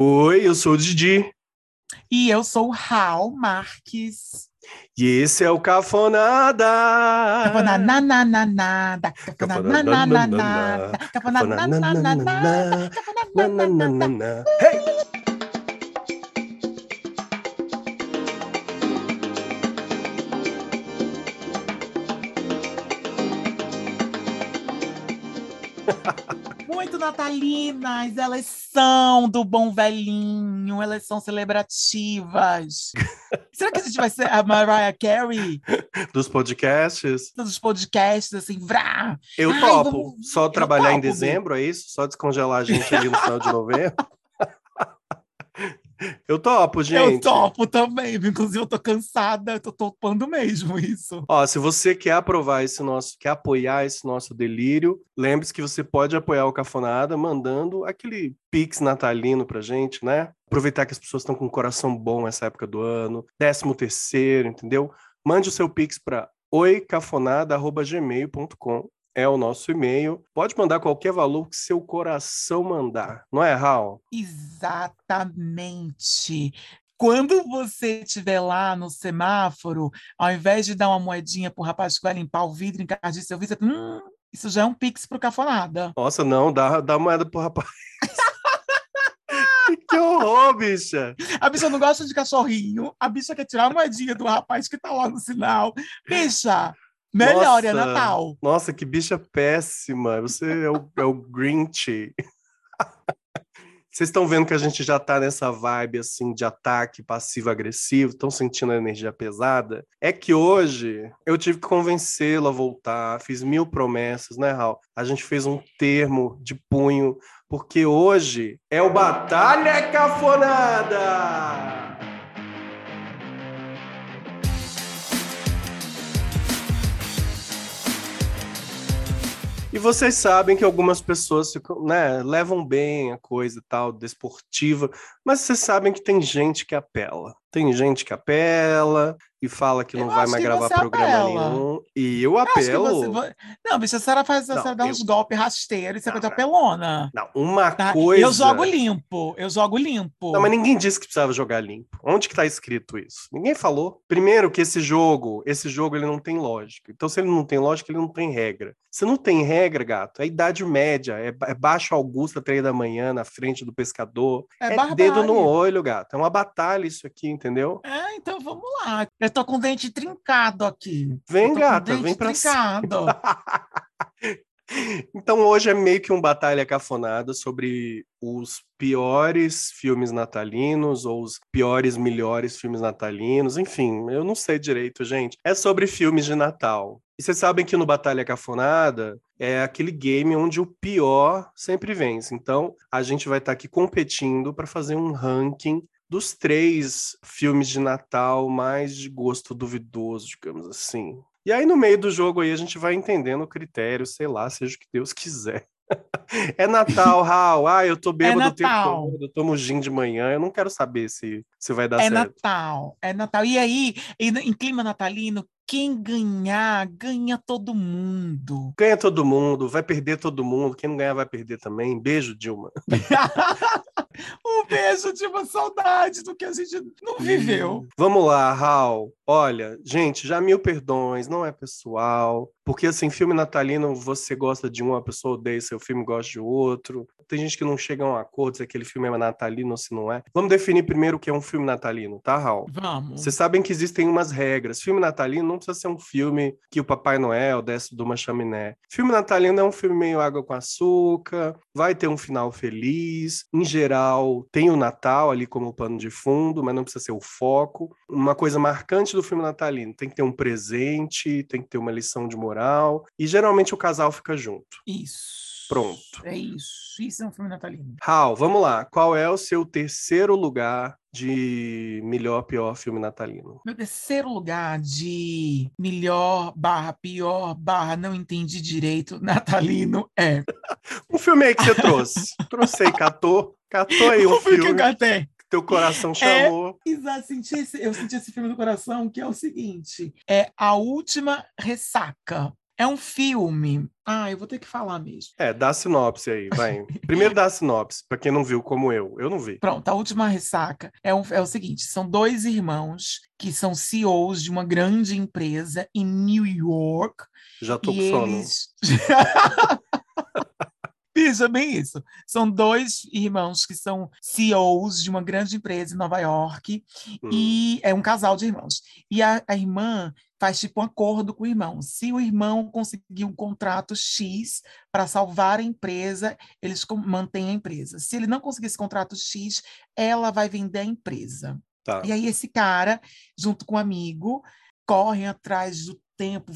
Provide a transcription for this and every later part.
Oi, eu sou o Didi. E eu sou o Raul Marques. E esse é o Cafonada. Cafonanananada. Cafonanananada. Cafonanananada. Nananana. Hey! Muito natalinas, elas são do bom velhinho, elas são celebrativas. Será que a gente vai ser a Mariah Carey Dos podcasts. dos podcasts, assim, vrá? Eu Ai, topo. vamos- Só trabalhar em topo, dezembro, é isso? Só descongelar a gente ali no final de novembro? Eu topo, gente. Eu topo também, inclusive eu tô cansada, eu tô topando mesmo isso. Ó, se você quer aprovar esse nosso, quer apoiar esse nosso delírio, lembre-se que você pode apoiar o Cafonada mandando aquele pix natalino pra gente, né? Aproveitar que as pessoas estão com um coração bom essa época do ano, décimo terceiro, entendeu? Mande o seu pix para oicafonada.gmail.com é o nosso e-mail. Pode mandar qualquer valor que seu coração mandar, não é, Raul? Exatamente. Quando você estiver lá no semáforo, ao invés de dar uma moedinha pro rapaz que vai limpar o vidro, encardir seu vidro, hum, isso já é um pix pro cafonada. Nossa, não, dá, dá moeda pro rapaz. que horror, bicha! A bicha não gosta de cachorrinho, a bicha quer tirar a moedinha do rapaz que tá lá no sinal. Bicha, melhor, é. Natal. Nossa, que bicha péssima. Você é o, é o Grinch. Vocês estão vendo que a gente já tá nessa vibe assim de ataque passivo-agressivo, estão sentindo a energia pesada? É que hoje eu tive que convencê-lo a voltar, fiz mil promessas, né, Raul? A gente fez um termo de punho, porque hoje é o Batalha Cafonada! E vocês sabem que algumas pessoas né, levam bem a coisa tal, desportiva, mas vocês sabem que tem gente que apela. Tem gente que apela e fala que não Eu vai acho mais gravar você programa apela. nenhum. E eu apelo. você vai- Não, bicha, a senhora faz, a Não, senhora dá eu- uns golpes rasteiros, você Não, é não. apelona. Não, uma tá? coisa. Eu jogo limpo, eu jogo limpo. Não, mas ninguém disse que precisava jogar limpo. Onde que tá escrito isso? Ninguém falou. Primeiro que esse jogo, esse jogo ele não tem lógica. Então se ele não tem lógica, ele não tem regra. Se não tem regra, gato, é idade média, é, é baixo Augusta, três da manhã, na frente do pescador. É É, dedo no olho, gato. É uma batalha isso aqui, entendeu? É, então vamos lá. Eu tô com o dente trincado aqui. Vem, gata, vem pra trincado. Então hoje é meio que um batalha cafonada sobre os piores filmes natalinos ou os piores, melhores filmes natalinos, enfim, eu não sei direito, gente. É sobre filmes de Natal. E vocês sabem que no Batalha Cafonada é aquele game onde o pior sempre vence. Então a gente vai estar aqui competindo para fazer um ranking dos três filmes de Natal mais de gosto duvidoso, digamos assim. E aí, no meio do jogo aí, a gente vai entendendo o critério, sei lá, seja o que Deus quiser. É Natal, Raul. Ah, eu tô bêbado o tempo todo, eu tomo gin de manhã, eu não quero saber se, se vai dar É certo. Natal, é Natal. E aí, em clima natalino, quem ganhar, ganha todo mundo. Ganha todo mundo, vai perder todo mundo, quem não ganhar vai perder também. Beijo, Dilma. um beijo de uma saudade do que a gente não viveu. Vamos lá, Raul. Olha, gente, já mil perdões, não é pessoal. Porque, assim, filme natalino, você gosta de um, a pessoa odeia seu filme, gosta de outro. Tem gente que não chega a um acordo se aquele filme é natalino ou se não é. Vamos definir primeiro o que é um filme natalino, tá, Raul? Vamos. Vocês sabem que existem umas regras. Filme natalino não precisa ser um filme que o Papai Noel desce de uma chaminé. Filme natalino é um filme meio água com açúcar, vai ter um final feliz. Em geral, tem o Natal ali como pano de fundo, mas não precisa ser o foco. Uma coisa marcante do filme natalino: tem que ter um presente, tem que ter uma lição de moral, e geralmente o casal fica junto. Isso. Pronto. É isso. Isso é um filme natalino. Raul, vamos lá. Qual é o seu terceiro lugar de melhor, pior filme natalino? Meu terceiro lugar de melhor barra pior barra não entendi direito natalino é Um filme aí que você trouxe. trouxe aí, catou. Catou aí um o filme que eu catei. Teu coração É. chamou. Exato, senti esse- eu senti esse filme no coração, que é o seguinte: é A Última Ressaca. É um filme. Ah, eu vou ter que falar mesmo. É, dá a sinopse aí, vai. Primeiro dá a sinopse, pra quem não viu como eu. Eu não vi. Pronto, a última ressaca é, um, é o seguinte: são dois irmãos que são CEOs de uma grande empresa em New York. Já tô com sono. eles. Bicho, é bem isso. São dois irmãos que são CEOs de uma grande empresa em Nova York Hum, e é um casal de irmãos. E a, a irmã faz tipo um acordo com o irmão. Se o irmão conseguir um contrato X para salvar a empresa, eles mantêm a empresa. Se ele não conseguir esse contrato X, ela vai vender a empresa. tá. E aí esse cara, junto com um amigo, correm atrás do tempo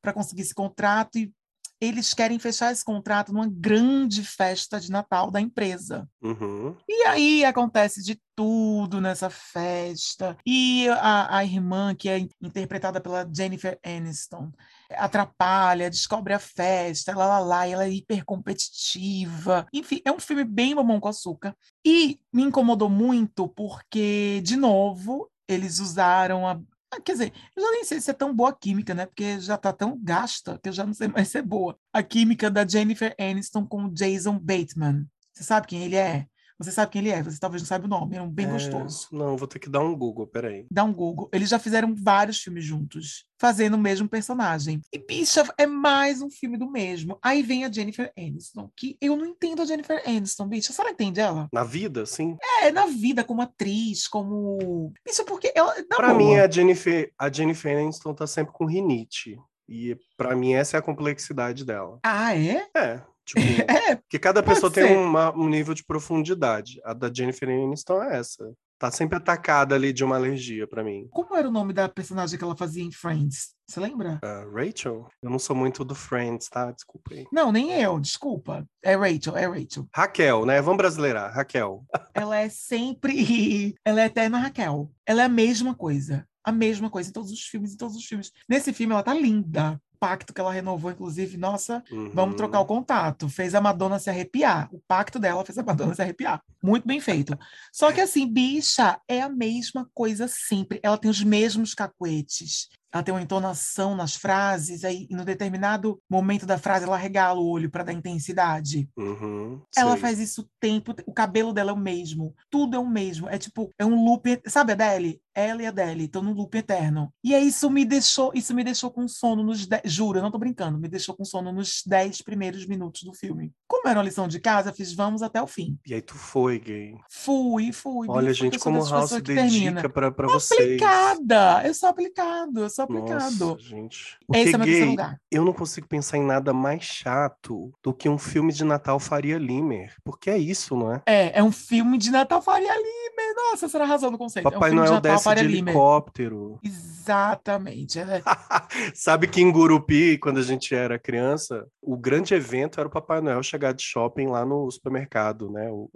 para conseguir esse contrato e eles querem fechar esse contrato numa grande festa de Natal da empresa. Uhum. E aí acontece de tudo nessa festa. E a, a irmã, que é in- interpretada pela Jennifer Aniston, atrapalha, descobre a festa, lá, lá, lá, ela é hiper competitiva. Enfim, é um filme bem mamão com açúcar. E me incomodou muito porque, de novo, eles usaram a. ah, Quer dizer, eu já nem sei se é tão boa a química, né? Porque já tá tão gasta que eu já não sei mais se é boa. A química da Jennifer Aniston com o Jason Bateman. Você sabe quem ele é? Você sabe quem ele é, você talvez não saiba o nome, é um bem É, gostoso. Não, vou ter que dar um Google, peraí. Dá um Google. Eles já fizeram vários filmes juntos, fazendo o mesmo personagem. E, bicha, é mais um filme do mesmo. Aí vem a Jennifer Aniston, que eu não entendo a Jennifer Aniston, bicha. Você não entende ela? Na vida, sim. É, na vida, como atriz, como. Bicha, porque ela. Pra boa. mim, a Jennifer, a Jennifer Aniston tá sempre com rinite. E pra mim, essa é a complexidade dela. Ah, é? É, tipo, É, porque cada pessoa ser. tem uma- um nível de profundidade. A da Jennifer Aniston é essa. Tá sempre atacada ali de uma alergia pra mim. Como era o nome da personagem que ela fazia em Friends? Você lembra? Ah, Rachel? Eu não sou muito do Friends, tá? Desculpa aí. Não, nem eu, desculpa. É Rachel, é Rachel. Raquel, né? Vamos brasileirar. Raquel. Ela é sempre. Ela é eterna Raquel. Ela é a mesma coisa. A mesma coisa em todos os filmes, em todos os filmes. Nesse filme, ela tá linda. Pacto que ela renovou, inclusive, nossa, vamos Uhum. trocar o contato. Fez a Madonna se arrepiar. O pacto dela fez a Madonna se arrepiar. Muito bem feito. Só que assim, bicha, é a mesma coisa sempre. Ela tem os mesmos cacuetes. Ela tem uma entonação nas frases, aí em um determinado momento da frase ela regala o olho para dar intensidade. Uhum, Ela sei. faz isso o tempo, o cabelo dela é o mesmo, tudo é o mesmo, é tipo, é um loop, sabe Adele? Ela e a Adele estão num loop eterno. E aí isso me deixou, isso me deixou com sono nos, de... juro, eu não tô brincando, me deixou com sono nos 10 primeiros minutos do filme. Como era uma lição de casa, fiz vamos até o fim. E aí tu foi, gay. Fui, fui. Olha, gente, como o House dedica termina. pra, pra vocês. Aplicada! Eu sou aplicado, eu sou aplicado. Nossa, gente. Esse Porque é meu terceiro gay, lugar. eu não consigo pensar em nada mais chato do que um filme de Natal Faria Limer. Porque é isso, não é? É, é um filme de Natal Faria Limer. Nossa, você arrasou no conceito. é um Papai filme de Noel Natal desce de Faria Limer. helicóptero. Exatamente. É, Sabe que em Gurupi, quando a gente era criança, o grande evento era o Papai Noel chegar de shopping lá no supermercado, né? O-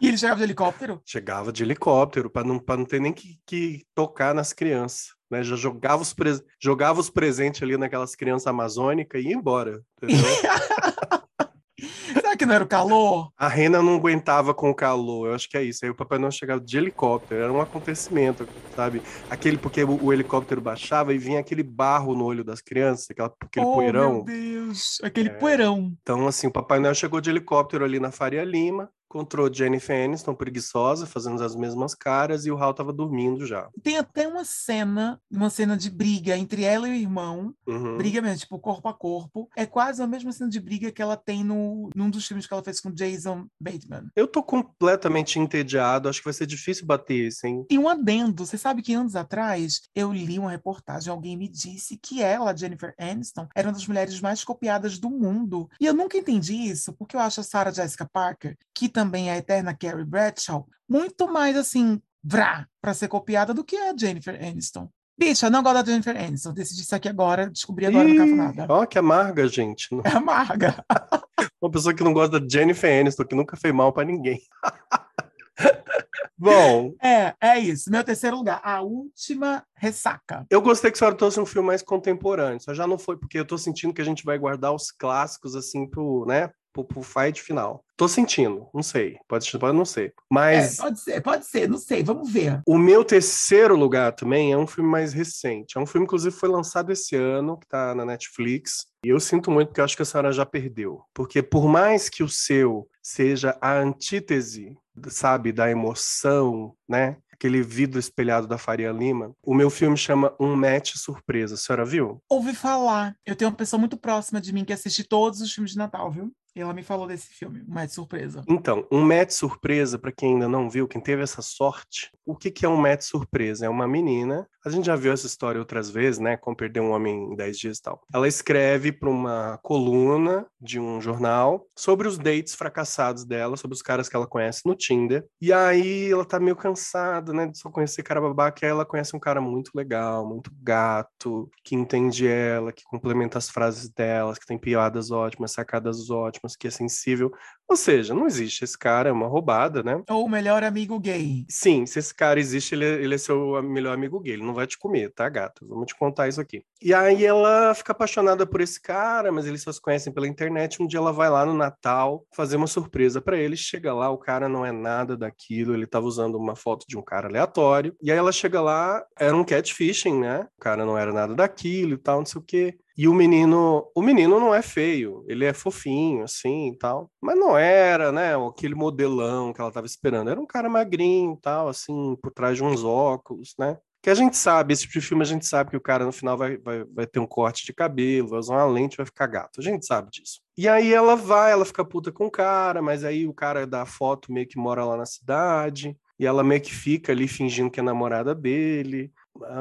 E ele chegava de helicóptero? chegava de helicóptero para não, pra não ter nem que, que tocar nas crianças. Né, já jogava os, pres- jogava os presentes ali naquelas crianças amazônicas e ia embora. entendeu? Que não era o calor? A rena não aguentava com o calor, eu acho que é isso. Aí o Papai Noel chegava de helicóptero, era um acontecimento, sabe? Aquele, porque o, o helicóptero baixava e vinha aquele barro no olho das crianças, aquela, aquele oh, poeirão. meu Deus. Aquele É. poeirão. Então, assim, o Papai Noel chegou de helicóptero ali na Faria Lima, encontrou Jennifer Aniston preguiçosa, fazendo as mesmas caras, e o Hal tava dormindo já. Tem até uma cena, uma cena de briga entre ela e o irmão. Uhum. Briga mesmo, tipo, corpo a corpo. É quase a mesma cena de briga que ela tem no, num dos filmes que ela fez com Jason Bateman. Eu tô completamente entediado, acho que vai ser difícil bater esse, hein? E um adendo, você sabe que anos atrás eu li uma reportagem, alguém me disse que ela, Jennifer Aniston, era uma das mulheres mais copiadas do mundo. E eu nunca entendi isso, porque eu acho a Sarah Jessica Parker, que também é a eterna Carrie Bradshaw, muito mais assim, vrá, para ser copiada do que a Jennifer Aniston. Bicha, eu não gosto da Jennifer Aniston, decidi isso aqui agora, descobri agora no Ih, Cafonada. Ó, que amarga, gente. É amarga. Uma pessoa que não gosta da Jennifer Aniston, que nunca fez mal pra ninguém. Bom, É, é isso. Meu terceiro lugar, a última ressaca. eu gostei que a senhora trouxe um filme mais contemporâneo. Só já não foi porque eu tô sentindo que a gente vai guardar os clássicos assim pro, né? Pro, pro fight final. Tô sentindo, não sei. Pode, pode não ser. Mas. É, pode ser, pode ser, não sei, vamos ver. O meu terceiro lugar também é um filme mais recente. É um filme, inclusive, foi lançado esse ano, que tá na Netflix. E eu sinto muito porque eu acho que a senhora já perdeu. Porque por mais que o seu seja a antítese, sabe, da emoção, né? Aquele vidro espelhado da Faria Lima. O meu filme chama Um Match Surpresa. A senhora viu? Ouvi falar. Eu tenho uma pessoa muito próxima de mim que assiste todos os filmes de Natal, viu? Ela me falou desse filme, um match surpresa. Então, um match surpresa, para quem ainda não viu, quem teve essa sorte, o que, que é um match surpresa? É uma menina, a gente já viu essa história outras vezes, né? Como perder um homem em 10 dias e tal. Ela escreve para uma coluna de um jornal sobre os dates fracassados dela, sobre os caras que ela conhece no Tinder. E aí ela tá meio cansada, né, de só conhecer cara babaca, e aí ela conhece um cara muito legal, muito gato, que entende ela, que complementa as frases delas, que tem piadas ótimas, sacadas ótimas, que é sensível. Ou seja, não existe esse cara, é uma roubada, né? Ou o melhor amigo gay. Sim, se esse cara existe, ele, é, ele é seu melhor amigo gay. Ele não vai te comer, tá, gato? Vamos te contar isso aqui. E aí ela fica apaixonada por esse cara, mas eles só se conhecem pela internet. Um dia ela vai lá no Natal fazer uma surpresa para ele. Chega lá, o cara não é nada daquilo. Ele tava usando uma foto de um cara aleatório. E aí ela chega lá, era um catfishing, né? O cara não era nada daquilo e tal, não sei o quê. E o menino, o menino não é feio, ele é fofinho, assim tal. Mas não era, né, aquele modelão que ela tava esperando. Era um cara magrinho tal, assim, por trás de uns óculos, né? Que a gente sabe, esse tipo de filme a gente sabe que o cara no final vai, vai, vai ter um corte de cabelo, vai usar uma lente, vai ficar gato. A gente sabe disso. E aí ela vai, ela fica puta com o cara, mas aí o cara da foto meio que mora lá na cidade. E ela meio que fica ali fingindo que é namorada dele,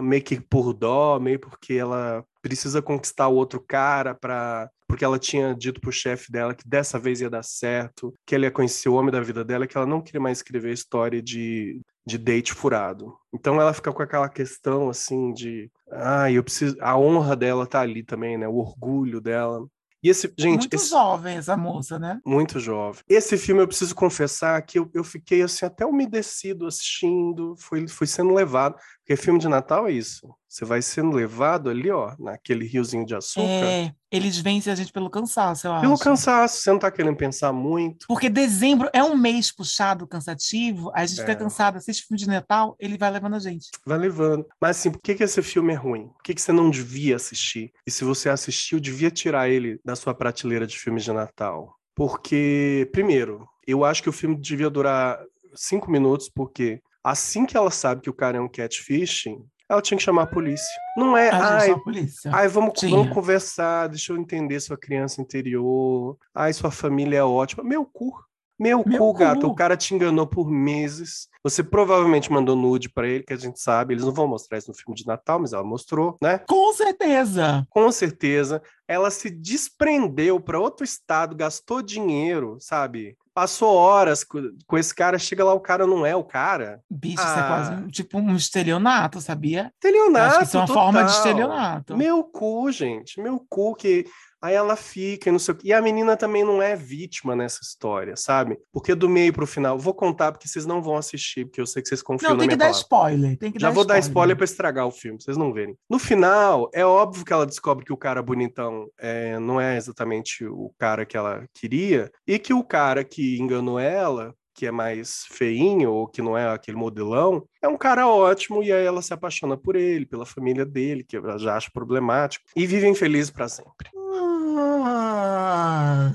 meio que por dó, meio porque ela precisa conquistar o outro cara para porque ela tinha dito pro chefe dela que dessa vez ia dar certo, que ela ia conhecer o homem da vida dela, que ela não queria mais escrever história de, de date furado. Então ela fica com aquela questão assim de, ah, eu preciso, a honra dela tá ali também, né? O orgulho dela. E esse, gente, muito esse, jovem essa moça, né? Muito jovem. Esse filme eu preciso confessar que eu, eu fiquei assim até umedecido assistindo, fui, fui sendo levado. Porque filme de Natal é isso. Você vai sendo levado ali, ó, naquele riozinho de açúcar. É, eles vencem a gente pelo cansaço, eu pelo acho. Pelo cansaço, você não tá querendo pensar muito. Porque dezembro é um mês puxado, cansativo, a gente é. fica cansado, assiste filme de Natal, ele vai levando a gente. Vai levando. Mas assim, por que, que esse filme é ruim? Por que, que você não devia assistir? E se você assistiu, devia tirar ele da sua prateleira de filmes de Natal. Porque, primeiro, eu acho que o filme devia durar cinco minutos, porque Assim que ela sabe que o cara é um catfishing, ela tinha que chamar a polícia. Não é, ai, ai vamos, vamos conversar, deixa eu entender sua criança interior, ai, sua família é ótima. Meu cu. Meu, Meu cu, cu, gato, o cara te enganou por meses. Você provavelmente mandou nude para ele, que a gente sabe. Eles não vão mostrar isso no filme de Natal, mas ela mostrou, né? Com certeza. Com certeza. Ela se desprendeu para outro estado, gastou dinheiro, sabe? Passou horas com esse cara, chega lá, o cara não é o cara. Bicho, ah. isso é quase tipo um estelionato, sabia? Estelionato. isso é uma total. forma de estelionato. Meu cu, gente. Meu cu que Aí ela fica, e não sei o que. E a menina também não é vítima nessa história, sabe? Porque do meio pro final, vou contar porque vocês não vão assistir, porque eu sei que vocês confiam não, na minha palavra. Não, tem que dar spoiler. Tem que Já dar vou spoiler. dar spoiler pra estragar o filme, vocês não verem. No final, é óbvio que ela descobre que o cara bonitão é, não é exatamente o cara que ela queria, e que o cara que enganou ela que é mais feinho ou que não é aquele modelão, é um cara ótimo e aí ela se apaixona por ele, pela família dele, que ela já acha problemático, e vivem felizes para sempre. Ah,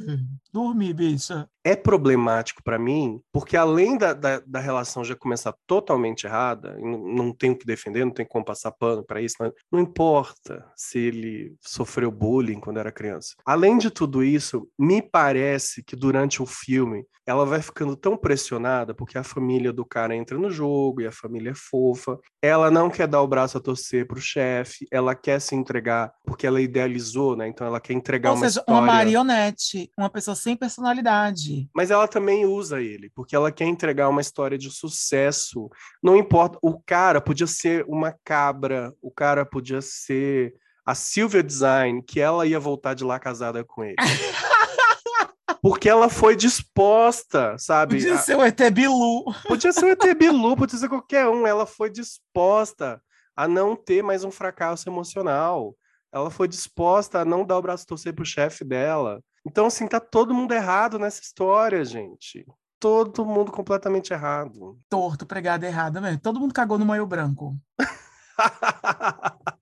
dormi, bicha é problemático para mim, porque além da, da, da, relação já começar totalmente errada, não, não tenho que defender, não tenho como passar pano para isso, não, não, importa se ele sofreu bullying quando era criança. Além de tudo isso, me parece que durante o filme ela vai ficando tão pressionada porque a família do cara entra no jogo e a família é fofa. Ela não quer dar o braço a torcer pro chefe, ela quer se entregar porque ela idealizou, né? Então ela quer entregar Ou uma seja, história... uma marionete, uma pessoa sem personalidade. Mas ela também usa ele, porque ela quer entregar uma história de sucesso. Não importa, o cara podia ser uma cabra, o cara podia ser a Silvia Design, que ela ia voltar de lá casada com ele. Porque ela foi disposta, sabe? Podia ser o ET Bilu. Podia ser o ET Bilu, podia ser qualquer um. Ela foi disposta a não ter mais um fracasso emocional. Ela foi disposta a não dar o braço torcer pro chefe dela Então, assim, tá todo mundo errado nessa história, gente. Todo mundo completamente errado. Torto, pregado errado mesmo. Todo mundo cagou no maio branco.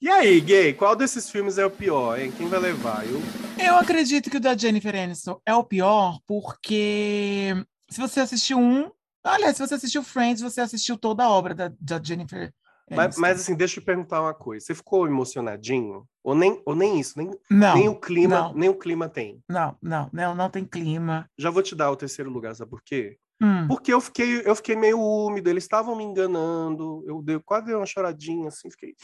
e aí, gay, qual desses filmes é o pior, hein? Quem vai levar? Eu, Eu acredito que o da Jennifer Aniston é o pior, porque se você assistiu um. Aliás, se você assistiu Friends, você assistiu toda a obra da, da Jennifer mas, Aniston. mas, assim, deixa eu perguntar uma coisa. Você ficou emocionadinho? Ou nem, ou nem isso? Nem, não, nem o clima, não. nem o clima tem. não, não, não, não tem clima. Já vou te dar o terceiro lugar, sabe por quê? Hum, Porque eu fiquei, eu fiquei meio úmido, eles estavam me enganando, eu dei, quase dei uma choradinha, assim, fiquei,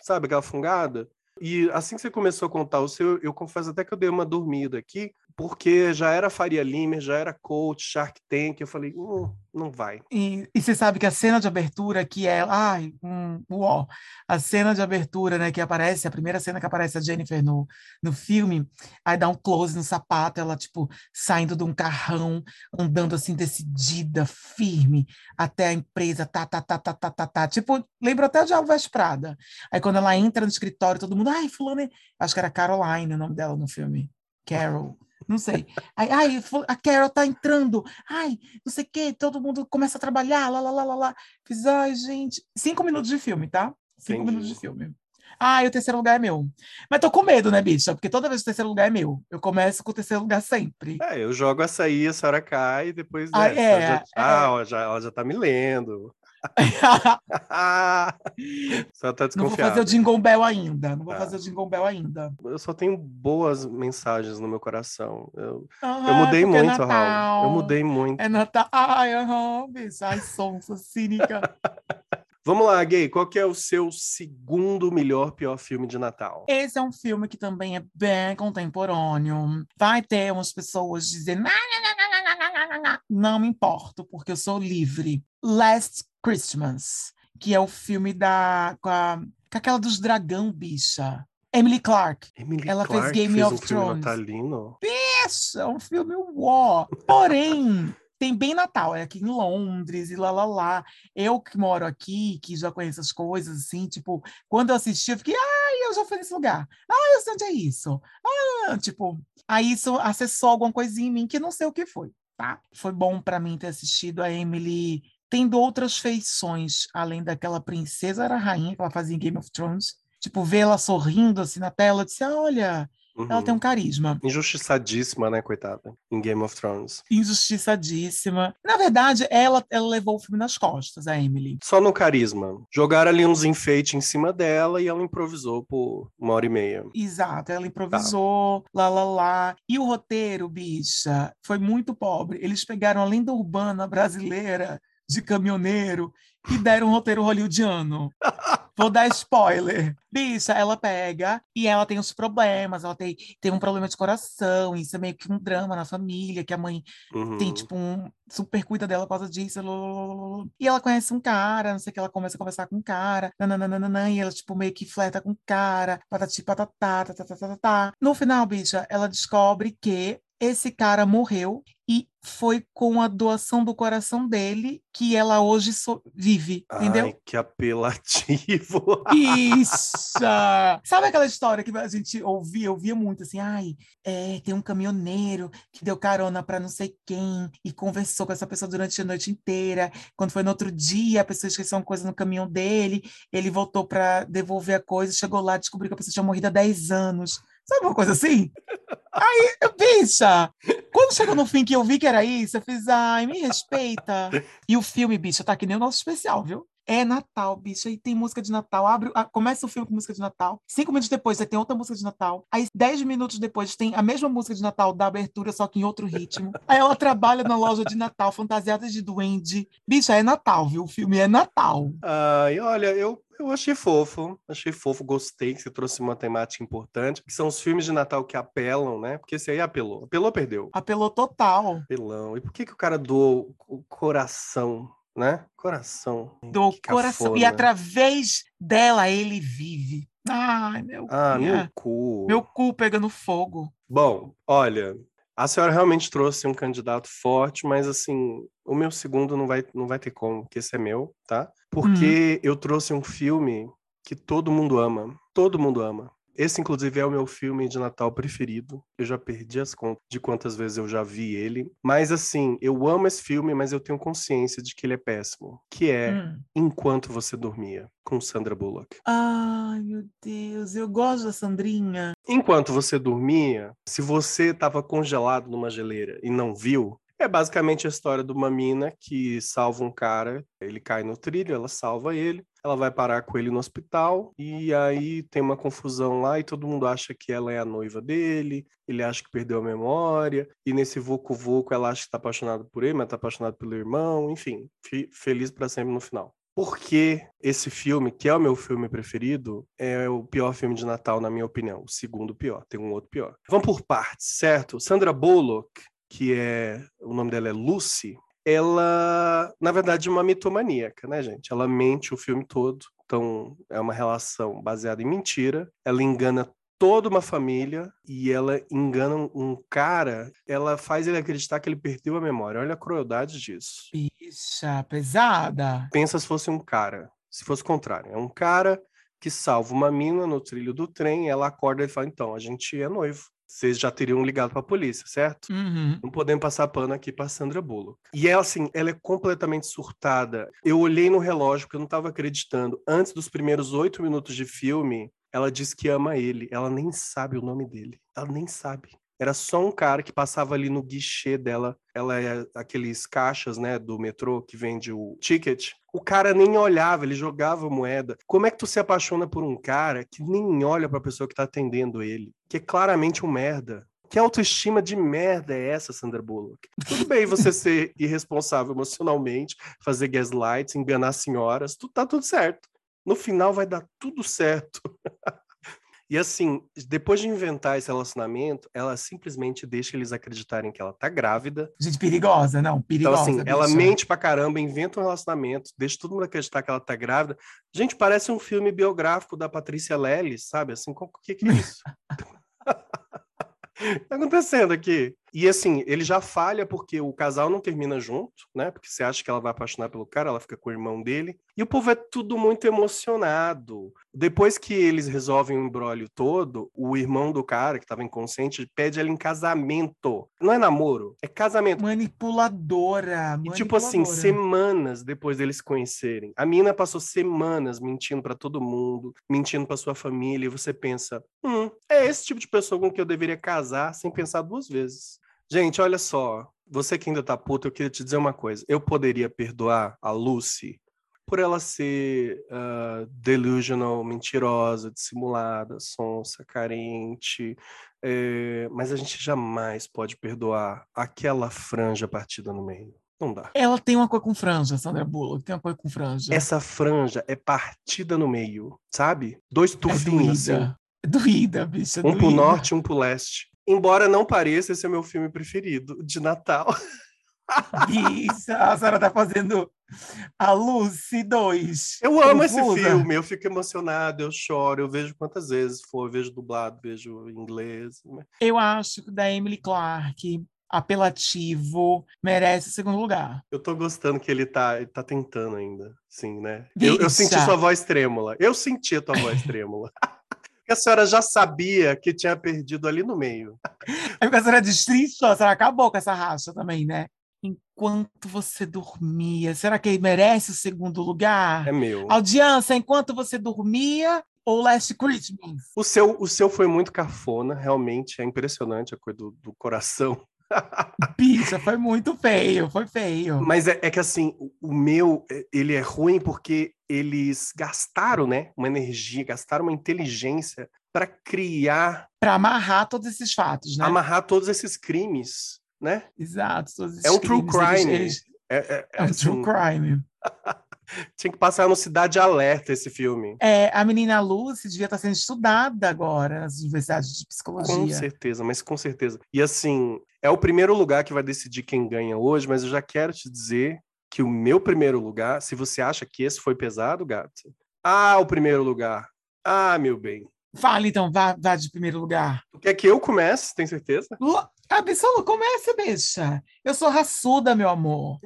sabe, aquela fungada? E assim que você começou a contar o seu, eu confesso até que eu dei uma dormida aqui, porque já era Faria Limer, já era Coach, Shark Tank, eu falei, hum, não vai. E, e você sabe que a cena de abertura que é, ai, um, uó, a cena de abertura, né, que aparece, a primeira cena que aparece a Jennifer no, no filme, aí dá um close no sapato, ela, tipo, saindo de um carrão, andando assim, decidida, firme, até a empresa, tá, tá, tá, tá, tá, tá, tá, tipo, lembra até Diabo Veste Prada. Aí quando ela entra no escritório, todo mundo, ai, fulano, é-" acho que era Caroline o nome dela no filme, Carol. Não sei. Aí, ai, a Carol tá entrando. Ai, não sei o quê, todo mundo começa a trabalhar, lá, lá, lá, lá, lá. Fiz, ai, gente. Cinco minutos de filme, tá? Cinco Entendi. minutos de filme. Ah, e o terceiro lugar é meu. Mas tô com medo, né, bicha? Porque toda vez que o terceiro lugar é meu, eu começo com o terceiro lugar sempre. É, eu jogo essa aí, a senhora cai, e depois Ah, é, Ela já, é. ah, ó, já, ela já tá me lendo. Só tá não vou fazer o Jingle Bell ainda. Não vou Tá. fazer o Jingle Bell ainda. Eu só tenho boas mensagens no meu coração. Eu, eu mudei é muito, Raul. Eu mudei muito. É Natal. Ai, aham, bicha. Ai, sonsa, cínica. Vamos lá, Gay. Qual que é o seu segundo melhor, pior filme de Natal? Esse é um filme que também é bem contemporâneo. Vai ter umas pessoas dizendo. "Ah. Não me importo, porque eu sou livre. Last Christmas, que é o filme da. com, a, com aquela dos dragão, bicha. Emily Clark. Emily Ela fez Clarke Game fez of um Thrones. natalino. Bicha, é um filme uó. Porém. Tem bem Natal, é aqui em Londres e lá, lá, lá. Eu que moro aqui, que já conheço as coisas, assim, tipo, quando eu assisti, eu fiquei, ai, eu já fui nesse lugar. Ai, eu sei onde é isso. Ah, tipo, aí isso acessou alguma coisinha em mim que não sei o que foi, tá? Foi bom para mim ter assistido a Emily tendo outras feições, além daquela princesa, era a rainha que ela fazia em Game of Thrones. Tipo, ver ela sorrindo assim na tela, eu disse, olha, ela Uhum. tem um carisma. Injustiçadíssima, né, coitada? Em Game of Thrones. injustiçadíssima. Na verdade, ela, ela levou o filme nas costas, a Emily. Só no carisma. Jogaram ali uns enfeites em cima dela e ela improvisou por uma hora e meia. Exato, ela improvisou, lá, lá, lá. E o roteiro, bicha, foi muito pobre. Eles pegaram a lenda urbana brasileira de caminhoneiro e deram um roteiro hollywoodiano. Vou dar spoiler. Bicha, ela pega e ela tem os problemas. Ela tem, tem um problema de coração. Isso é meio que um drama na família, que a mãe Uhum. tem, tipo, um super cuida dela por causa disso. E ela conhece um cara, não sei o que, ela começa a conversar com um cara, nananana, e ela, tipo, meio que flerta com o cara, patati patatá, tá, tá, tá, tá, tá, tá. No final, bicha, ela descobre que esse cara morreu e foi com a doação do coração dele que ela hoje so- vive, entendeu? Ai, que apelativo. Bicha! Sabe aquela história que a gente ouvia, ouvia muito assim, ai, é, tem um caminhoneiro que deu carona para não sei quem e conversou com essa pessoa durante a noite inteira. Quando foi no outro dia, a pessoa esqueceu uma coisa no caminhão dele, ele voltou para devolver a coisa, chegou lá, descobriu que a pessoa tinha morrido há 10 anos. Sabe uma coisa assim? Aí, bicha, quando chegou no fim que eu vi que era isso, eu fiz, ai, me respeita. E o filme, bicha, tá que nem o nosso especial, viu? É Natal, bicho. Aí tem música de Natal. Abre, ah, começa o filme com música de Natal. Cinco minutos depois, aí tem outra música de Natal. Aí, dez minutos depois, tem a mesma música de Natal da abertura, só que em outro ritmo. Aí ela trabalha na loja de Natal, fantasiada de duende. Bicha, é Natal, viu? O filme é Natal. Ai, olha, eu, eu achei fofo. Achei fofo, gostei que você trouxe uma temática importante, que são os filmes de Natal que apelam, né? Porque esse aí apelou. Apelou, perdeu. Apelou total. Apelão. E por que, que o cara doou o coração, né? Coração. Do coração. E através dela, ele vive. Ai, meu Ah, meu cu. meu cu pegando fogo. Bom, olha, a senhora realmente trouxe um candidato forte, mas assim, o meu segundo não vai, não vai ter como, porque esse é meu, tá? Porque eu trouxe um filme que todo mundo ama. Todo mundo ama. Esse, inclusive, é o meu filme de Natal preferido. Eu já perdi as contas de quantas vezes eu já vi ele. Mas, assim, eu amo esse filme, mas eu tenho consciência de que ele é péssimo. Que é hum. Enquanto Você Dormia, com Sandra Bullock. Ai, meu Deus, eu gosto da Sandrinha. Enquanto você dormia, se você estava congelado numa geleira e não viu, é basicamente a história de uma mina que salva um cara, ele cai no trilho, ela salva ele, ela vai parar com ele no hospital e aí tem uma confusão lá e todo mundo acha que ela é a noiva dele, ele acha que perdeu a memória e nesse voco voco ela acha que está apaixonada por ele, mas está apaixonada pelo irmão, enfim, feliz para sempre no final. Porque esse filme, que é o meu filme preferido, é o pior filme de Natal, na minha opinião. O segundo pior, tem um outro pior. Vamos por partes, certo? Sandra Bullock que é o nome dela é Lucy, ela, na verdade, é uma mitomaníaca, né, gente? Ela mente o filme todo, então é uma relação baseada em mentira. Ela engana toda uma família e ela engana um cara, ela faz ele acreditar que ele perdeu a memória. Olha a crueldade disso. Bicha, pesada. Pensa se fosse um cara, se fosse o contrário. É um cara que salva uma mina no trilho do trem, ela acorda e fala: então, a gente é noivo vocês já teriam ligado para a polícia, certo? Uhum. Não podemos passar pano aqui para Sandra Bullock. E ela, assim, ela é completamente surtada. Eu olhei no relógio porque eu não estava acreditando. Antes dos primeiros oito minutos de filme, ela diz que ama ele. Ela nem sabe o nome dele. Ela nem sabe. Era só um cara que passava ali no guichê dela. Ela é aqueles caixas, né, do metrô que vende o ticket. O cara nem olhava, ele jogava moeda. Como é que tu se apaixona por um cara que nem olha para a pessoa que tá atendendo ele, que é claramente um merda? Que autoestima de merda é essa, Sandra Bullock? Tudo bem você ser irresponsável emocionalmente, fazer gaslights, enganar senhoras, tu, tá tudo certo. No final vai dar tudo certo. E assim, depois de inventar esse relacionamento, ela simplesmente deixa eles acreditarem que ela tá grávida. Gente perigosa, não, perigosa. Então, assim, ela mente pra caramba, inventa um relacionamento, deixa todo mundo acreditar que ela tá grávida. Gente, parece um filme biográfico da Patrícia Leles, sabe? Assim, o que, que é isso? tá acontecendo aqui? E assim, ele já falha porque o casal não termina junto, né? Porque você acha que ela vai apaixonar pelo cara, ela fica com o irmão dele. E o povo é tudo muito emocionado. Depois que eles resolvem o embrólio todo, o irmão do cara, que estava inconsciente, pede ela em casamento. Não é namoro, é casamento. Manipuladora. E tipo assim, semanas depois deles se conhecerem. A mina passou semanas mentindo para todo mundo, mentindo para sua família, e você pensa: hum, é esse tipo de pessoa com que eu deveria casar sem pensar duas vezes. Gente, olha só. Você que ainda tá puto, eu queria te dizer uma coisa. Eu poderia perdoar a Lucy por ela ser uh, delusional, mentirosa, dissimulada, sonsa, carente, é, mas a gente jamais pode perdoar aquela franja partida no meio. Não dá. Ela tem uma cor com franja, Sandra Bullock, tem uma cor com franja. Essa franja é partida no meio, sabe? Dois tufinhos. É doída, assim. é doída bicha. Um doída. pro norte e um pro leste. Embora não pareça, esse é meu filme preferido de Natal. Isso, a senhora tá fazendo a Lucy 2. Eu amo esse filme, eu fico emocionado, eu choro, eu vejo quantas vezes for, vejo dublado, vejo em inglês. Né? Eu acho que da Emily Clark, apelativo, merece o segundo lugar. Eu tô gostando que ele tá, ele tá tentando ainda, sim, né? Eu, eu, senti sua voz trêmula. Eu senti a tua voz trêmula. a senhora já sabia que tinha perdido ali no meio. É porque a senhora destrinchou, a senhora acabou com essa racha também, né? Enquanto você dormia, será que ele merece o segundo lugar? É meu. Audiência, enquanto você dormia ou Last Christmas? O seu, o seu foi muito cafona, realmente é impressionante a coisa do, do coração. Bicha, foi muito feio, foi feio. Mas é, é, que assim, o meu, é, ele é ruim porque eles gastaram, né, uma energia, gastaram uma inteligência para criar, para amarrar todos esses fatos, né? Amarrar todos esses crimes, né? Exato, todos esses É um crimes, true crime. Eles, eles... É, é, é, um assim... true crime. Tinha que passar no Cidade Alerta esse filme. É, a menina Lucy devia estar sendo estudada agora nas universidades de psicologia. Com certeza, mas com certeza. E assim, é o primeiro lugar que vai decidir quem ganha hoje, mas eu já quero te dizer que o meu primeiro lugar, se você acha que esse foi pesado, gato. Ah, o primeiro lugar. Ah, meu bem. Fala então, vá, vá de primeiro lugar. Quer que eu comece, tem certeza? Absoluto, comece, bicha. Eu sou raçuda, meu amor.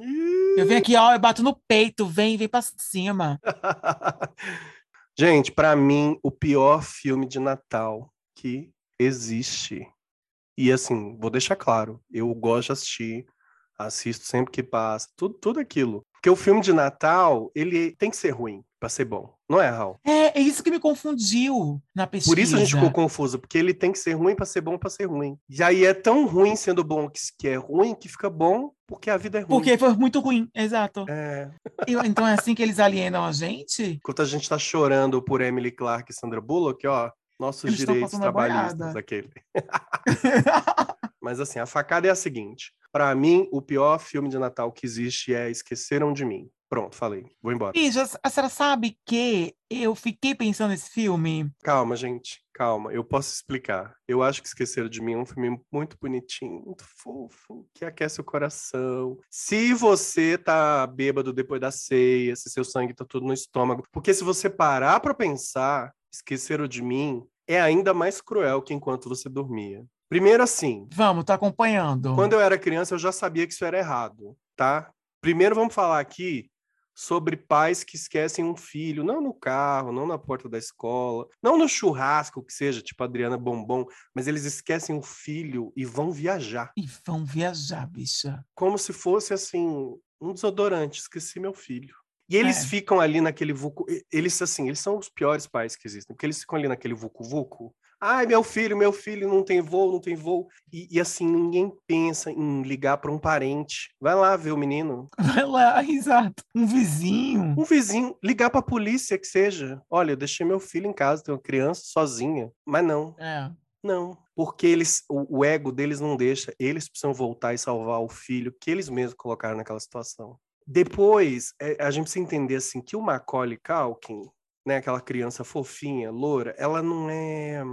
Eu venho aqui, ó, eu bato no peito, vem, vem pra cima. Gente, para mim, o pior filme de Natal que existe. E assim, vou deixar claro, eu gosto de assistir, assisto sempre que passa, tudo, tudo aquilo. Porque o filme de Natal, ele tem que ser ruim para ser bom. Não é, Raul? É, é isso que me confundiu na pesquisa. Por isso a gente ficou confuso, porque ele tem que ser ruim para ser bom para ser ruim. E aí é tão ruim sendo bom que, que é ruim que fica bom porque a vida é ruim. Porque foi muito ruim, exato. É. Então é assim que eles alienam a gente? Enquanto a gente tá chorando por Emily Clark e Sandra Bullock, ó, nossos Eles direitos trabalhistas, boiada. aquele. Mas assim, a facada é a seguinte: para mim, o pior filme de Natal que existe é Esqueceram de Mim. Pronto, falei. Vou embora. Bicho, a senhora sabe que eu fiquei pensando nesse filme? Calma, gente. Calma, eu posso explicar. Eu acho que Esqueceram de Mim é um filme muito bonitinho, muito fofo, que aquece o coração. Se você tá bêbado depois da ceia, se seu sangue tá tudo no estômago, porque se você parar pra pensar, Esqueceram de Mim é ainda mais cruel que enquanto você dormia. Primeiro assim, Vamos, tô acompanhando. quando eu era criança eu já sabia que isso era errado, tá? Primeiro vamos falar aqui sobre pais que esquecem um filho, não no carro, não na porta da escola, não no churrasco, que seja, tipo Adriana Bombom, mas eles esquecem um filho e vão viajar. E vão viajar, bicha. Como se fosse assim, um desodorante, esqueci meu filho. E eles É. ficam ali naquele vucu, eles assim, eles são os piores pais que existem, porque eles ficam ali naquele vucu vucu. Ai, meu filho, meu filho não tem voo, não tem voo. E, e, assim, ninguém pensa em ligar para um parente. Vai lá ver o menino. Vai lá, exato. Um vizinho. Um vizinho, ligar para a polícia que seja. Olha, eu deixei meu filho em casa, tem uma criança sozinha. Mas não, É. não. Porque eles, o, o ego deles não deixa. Eles precisam voltar e salvar o filho que eles mesmos colocaram naquela situação. Depois, é, a gente precisa entender assim que o Macaulay Culkin, né, aquela criança fofinha, loura, ela não é,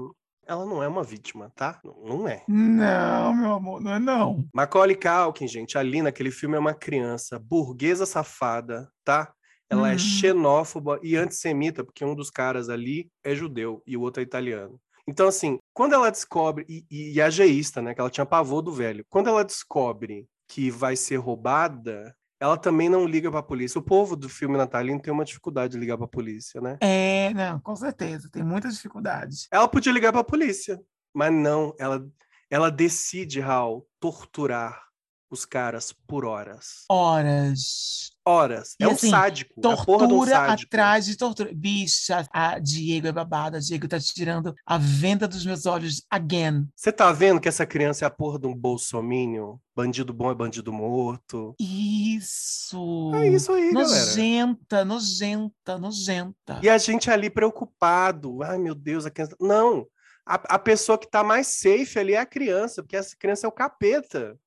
ela não é uma vítima, tá? Não, é. Não, meu amor, não é não. Macaulay Culkin, gente, ali naquele filme é uma criança burguesa safada, tá? Ela é Uhum. xenófoba e antissemita, porque um dos caras ali é judeu e o outro é italiano. Então, assim, quando ela descobre, e, e, e ageísta, né, que ela tinha pavor do velho, quando ela descobre que vai ser roubada, ela também não liga pra polícia. O povo do filme natalino tem uma dificuldade de ligar pra polícia, né? É, não, com certeza. Tem muitas dificuldades. Ela podia ligar pra polícia, mas não, ela, ela decide, Raul, torturar os caras por horas. Horas. Horas. E é um assim, sádico. é um Tortura sádico. atrás de tortura. Bicha, a Diego é babada. A Diego tá tirando a venda dos meus olhos again. Você tá vendo que essa criança é a porra de um bolsomínio? Bandido bom é bandido morto. Isso. É isso aí, galera. Nojenta, nojenta, nojenta. E a gente ali preocupado. Ai, meu Deus, a criança. Não. A, a pessoa que tá mais safe ali é a criança, porque essa criança é o capeta.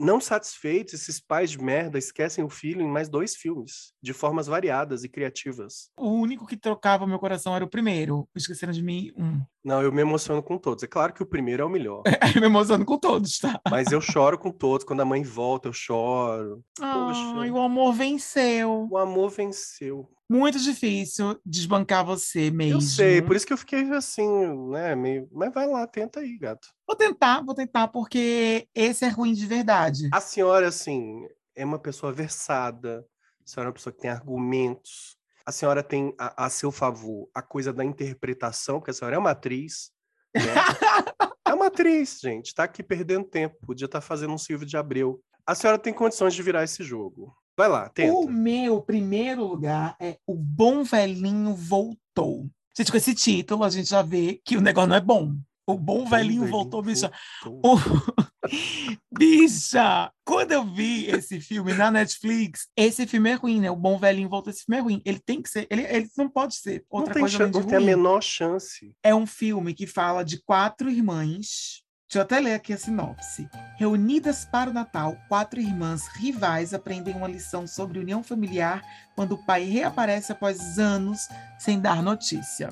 Não satisfeitos, esses pais de merda esquecem o filho em mais dois filmes, de formas variadas e criativas. O único que trocava meu coração era o primeiro. Esqueceram de mim, um. Não, eu me emociono com todos. É claro que o primeiro é o melhor. Eu me emociono com todos, tá? Mas eu choro com todos. Quando a mãe volta, eu choro. Poxa. Ai, o amor venceu. O amor venceu. Muito difícil desbancar você mesmo. Eu sei, por isso que eu fiquei assim, né? Meio... Mas vai lá, tenta aí, gato. Vou tentar, vou tentar, porque esse é ruim de verdade. A senhora, assim, é uma pessoa versada. A senhora é uma pessoa que tem argumentos. A senhora tem a, a seu favor a coisa da interpretação, porque a senhora é uma atriz. Né? é uma atriz, gente. Tá aqui perdendo tempo. Podia estar fazendo um Silvio de Abreu. A senhora tem condições de virar esse jogo. Vai lá, tenta. O meu primeiro lugar é O Bom Velhinho Voltou. Gente, com esse título, a gente já vê que o negócio não é bom. O Bom Velhinho Voltou, bicha. O- Bicha! Quando eu vi esse filme na Netflix, esse filme é ruim, né? O Bom Velhinho Voltou, esse filme é ruim. Ele tem que ser, ele, ele não pode ser Não outra tem, coisa chan- além de não tem a ruim. menor chance. É um filme que fala de quatro irmãs. Deixa eu até ler aqui a sinopse. Reunidas para o Natal, quatro irmãs rivais aprendem uma lição sobre união familiar quando o pai reaparece após anos sem dar notícia.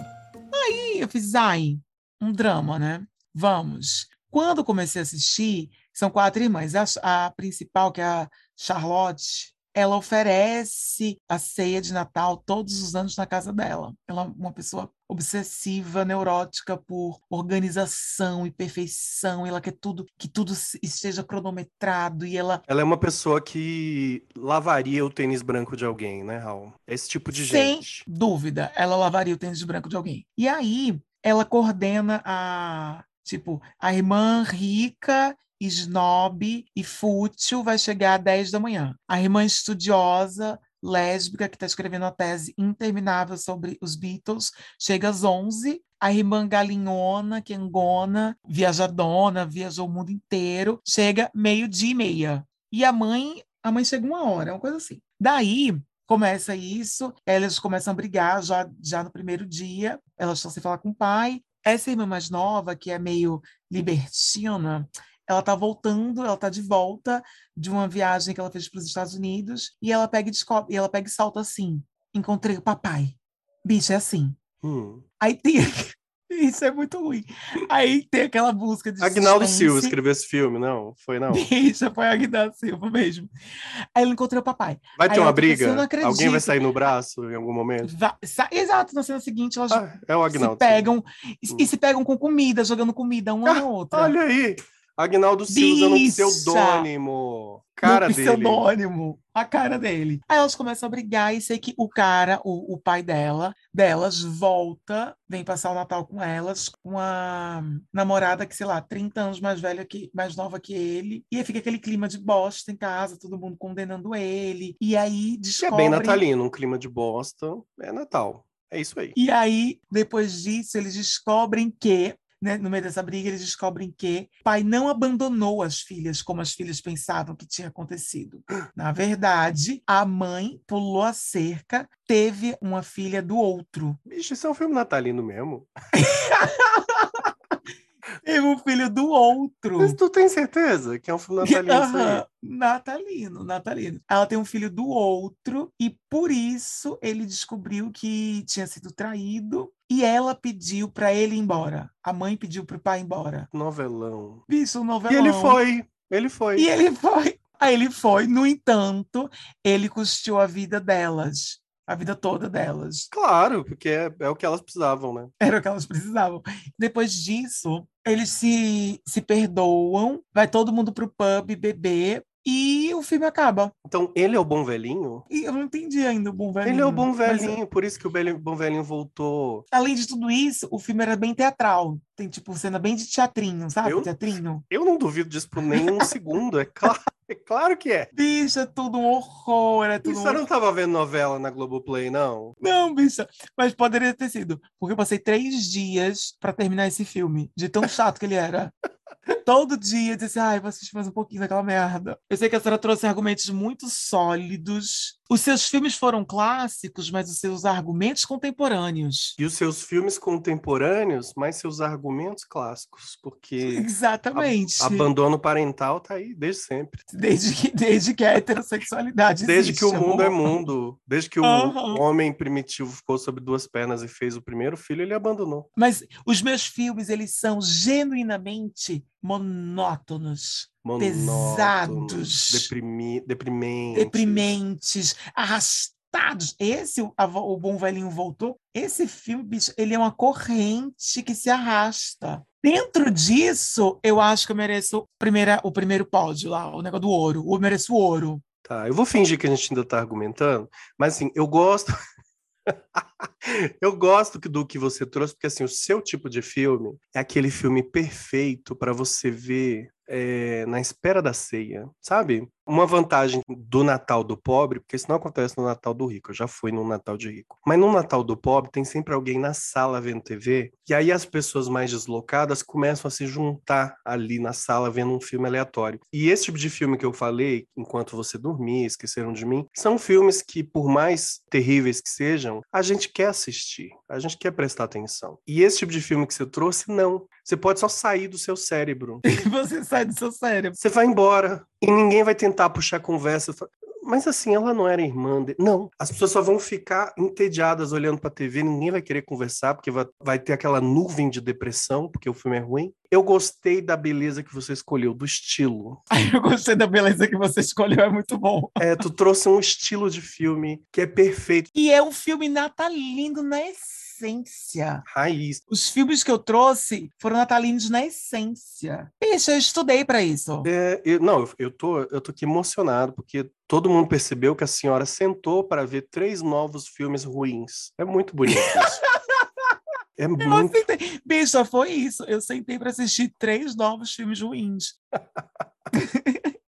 Aí eu fiz, ai, um drama, né? Vamos. Quando comecei a assistir, são quatro irmãs. A, a principal, que é a Charlotte, ela oferece a ceia de Natal todos os anos na casa dela. Ela é uma pessoa obsessiva, neurótica por organização e perfeição. Ela quer tudo que tudo esteja cronometrado e ela. Ela é uma pessoa que lavaria o tênis branco de alguém, né, Raul? Esse tipo de Sem gente. Sem dúvida, ela lavaria o tênis branco de alguém. E aí ela coordena a tipo a irmã rica snob e fútil vai chegar às 10 da manhã. A irmã estudiosa, lésbica, que está escrevendo uma tese interminável sobre os Beatles, chega às 11. A irmã galinhona, quengona, viajadona, viajou o mundo inteiro, chega meio-dia e meia. E a mãe, a mãe chega uma hora, uma coisa assim. Daí, começa isso, elas começam a brigar já, já no primeiro dia, elas estão sem falar com o pai. Essa irmã mais nova, que é meio libertina, ela tá voltando, ela tá de volta de uma viagem que ela fez para os Estados Unidos e ela pega e descobre, e ela pega e salta assim: encontrei o papai. Bicho, é assim. Hum. Aí tem isso é muito ruim. Aí tem aquela busca de. Agnaldo Silva escreveu esse filme, não? Foi não? Isso, foi Agnaldo Silva mesmo. Aí ele encontrou o papai. Vai Aí ter uma fica, briga? Alguém vai sair no braço em algum momento? Vai, exato, na cena seguinte elas ah, é o Agnaldo se pegam e, e, se pegam com comida, jogando comida uma ah, na outra. Olha aí! Agnaldo Silva usando um pseudônimo. Cara no dele. pseudônimo. A cara dele. Aí elas começam a brigar e sei que o cara, o, o pai dela, delas, volta, vem passar o Natal com elas, com uma namorada que, sei lá, 30 anos mais velha que, mais nova que ele. E aí fica aquele clima de bosta em casa, todo mundo condenando ele. E aí descobre... É bem natalino, um clima de bosta. É Natal. É isso aí. E aí, depois disso, eles descobrem que né, no meio dessa briga, eles descobrem que o pai não abandonou as filhas como as filhas pensavam que tinha acontecido. Na verdade, a mãe pulou a cerca, teve uma filha do outro. Bicho, isso é um filme natalino mesmo. teve um filho do outro. Mas tu tem certeza que é um filme natalino? Uhum. Natalino, natalino. Ela tem um filho do outro e por isso ele descobriu que tinha sido traído e ela pediu para ele ir embora. A mãe pediu para o pai ir embora. Novelão. Isso, novelão. E ele foi. Ele foi. E ele foi. Aí ele foi. No entanto, ele custeou a vida delas a vida toda delas. Claro, porque é, é, o que elas precisavam, né? Era o que elas precisavam. Depois disso, eles se, se perdoam, vai todo mundo pro pub beber e o filme acaba. Então, ele é o bom velhinho? E eu não entendi ainda o bom velhinho. Ele é o bom velhinho, mas... por isso que o bom velhinho voltou. Além de tudo isso, o filme era bem teatral. Tem, tipo, cena bem de teatrinho, sabe? Eu, teatrinho. Eu não duvido disso por nem um segundo, é claro. É claro que é. Bicha, é tudo um horror. É tudo Você um... não tava vendo novela na Globoplay, não? Não, bicha. Mas poderia ter sido. Porque eu passei três dias para terminar esse filme. De tão chato que ele era. Todo dia disse, ai, vou assistir mais um pouquinho daquela merda. Eu sei que a senhora trouxe argumentos muito sólidos. Os seus filmes foram clássicos, mas os seus argumentos contemporâneos. E os seus filmes contemporâneos, mas seus argumentos clássicos, porque exatamente abandono parental tá aí desde sempre. Desde que, desde que a heterossexualidade Desde existe, que o mundo amor. é mundo, desde que o Uhum. homem primitivo ficou sobre duas pernas e fez o primeiro filho, ele abandonou. Mas os meus filmes, eles são genuinamente monótonos, Monótonos, pesados, deprimi, deprimentes. deprimentes, arrastados. Esse, o, a o Bom Velhinho Voltou, esse filme, bicho, ele é uma corrente que se arrasta. Dentro disso, eu acho que eu mereço primeira, o primeiro pódio lá, o negócio do ouro. Eu mereço o ouro. Tá, eu vou fingir que a gente ainda tá argumentando, mas assim, eu gosto. eu gosto do que você trouxe, porque assim, o seu tipo de filme é aquele filme perfeito para você ver é, na espera da ceia, sabe? Uma vantagem do Natal do pobre, porque isso não acontece no Natal do rico, eu já fui no Natal de rico. Mas no Natal do pobre tem sempre alguém na sala vendo TV, e aí as pessoas mais deslocadas começam a se juntar ali na sala vendo um filme aleatório. E esse tipo de filme que eu falei, enquanto você dormia, esqueceram de mim, são filmes que, por mais terríveis que sejam, a gente quer assistir, a gente quer prestar atenção. E esse tipo de filme que você trouxe, não. Você pode só sair do seu cérebro. E você sai do seu cérebro. Você vai embora e ninguém vai tentar puxar conversa. mas assim, ela não era irmã dele. Não, as pessoas só vão ficar entediadas olhando pra TV, ninguém vai querer conversar, porque vai, vai ter aquela nuvem de depressão, porque o filme é ruim. Eu gostei da beleza que você escolheu, do estilo. Eu gostei da beleza que você escolheu, é muito bom. É, tu trouxe um estilo de filme que é perfeito. E é um filme natalino na essência. Raiz. Os filmes que eu trouxe foram natalinos na essência. Bicho, eu estudei para isso. É, eu, não, eu, eu, tô, eu tô aqui emocionado, porque todo mundo percebeu que a senhora sentou para ver três novos filmes ruins. É muito bonito isso. É Eu muito. sentei. Bicha, foi isso. Eu sentei para assistir três novos filmes ruins.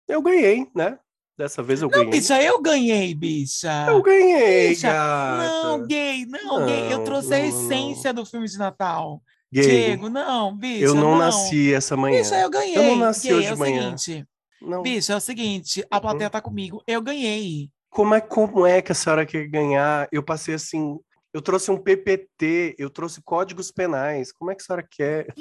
Eu ganhei, né? Dessa vez eu Não, ganhei. bicha, eu ganhei, bicha. Eu ganhei, Bicha, gata. Não, gay, não, gay. Eu Não, trouxe a não, essência do filme de Natal. Gay. Diego, não, bicha. eu não, nasci essa manhã. Bicha, eu ganhei. Eu não nasci Gay, hoje é de manhã. seguinte. Não. Bicha, é o seguinte. A plateia Uhum. tá comigo. Eu ganhei. Como é, como é que a senhora quer ganhar? Eu passei assim. Eu trouxe um PPT, eu trouxe códigos penais. Como é que a senhora quer?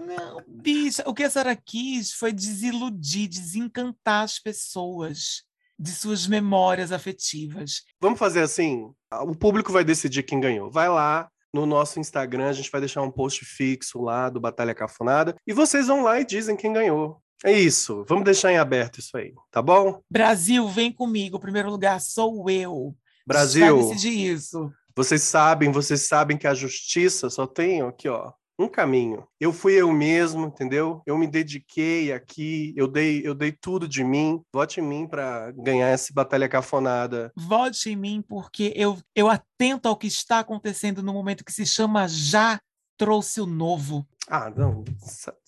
Não, bicha, o que a senhora quis foi desiludir, desencantar as pessoas de suas memórias afetivas. Vamos fazer assim? O público vai decidir quem ganhou. Vai lá no nosso Instagram, a gente vai deixar um post fixo lá do Batalha Cafonada. E vocês vão lá e dizem quem ganhou. É isso. Vamos deixar em aberto isso aí, tá bom? Brasil, vem comigo. O primeiro lugar sou eu. Brasil, Vai decidir isso. Vocês sabem, vocês sabem que a justiça só tem aqui, ó, um caminho. Eu fui eu mesmo, entendeu? Eu me dediquei aqui, eu dei, eu dei tudo de mim. Vote em mim para ganhar essa batalha cafonada. Vote em mim, porque eu, eu atento ao que está acontecendo no momento que se chama Já Trouxe o Novo. Ah, não.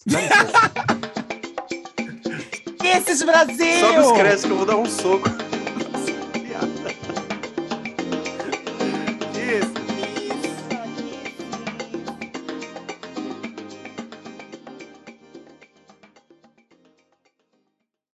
Esses Brasil! Sobe os créditos que eu vou dar um soco. serious.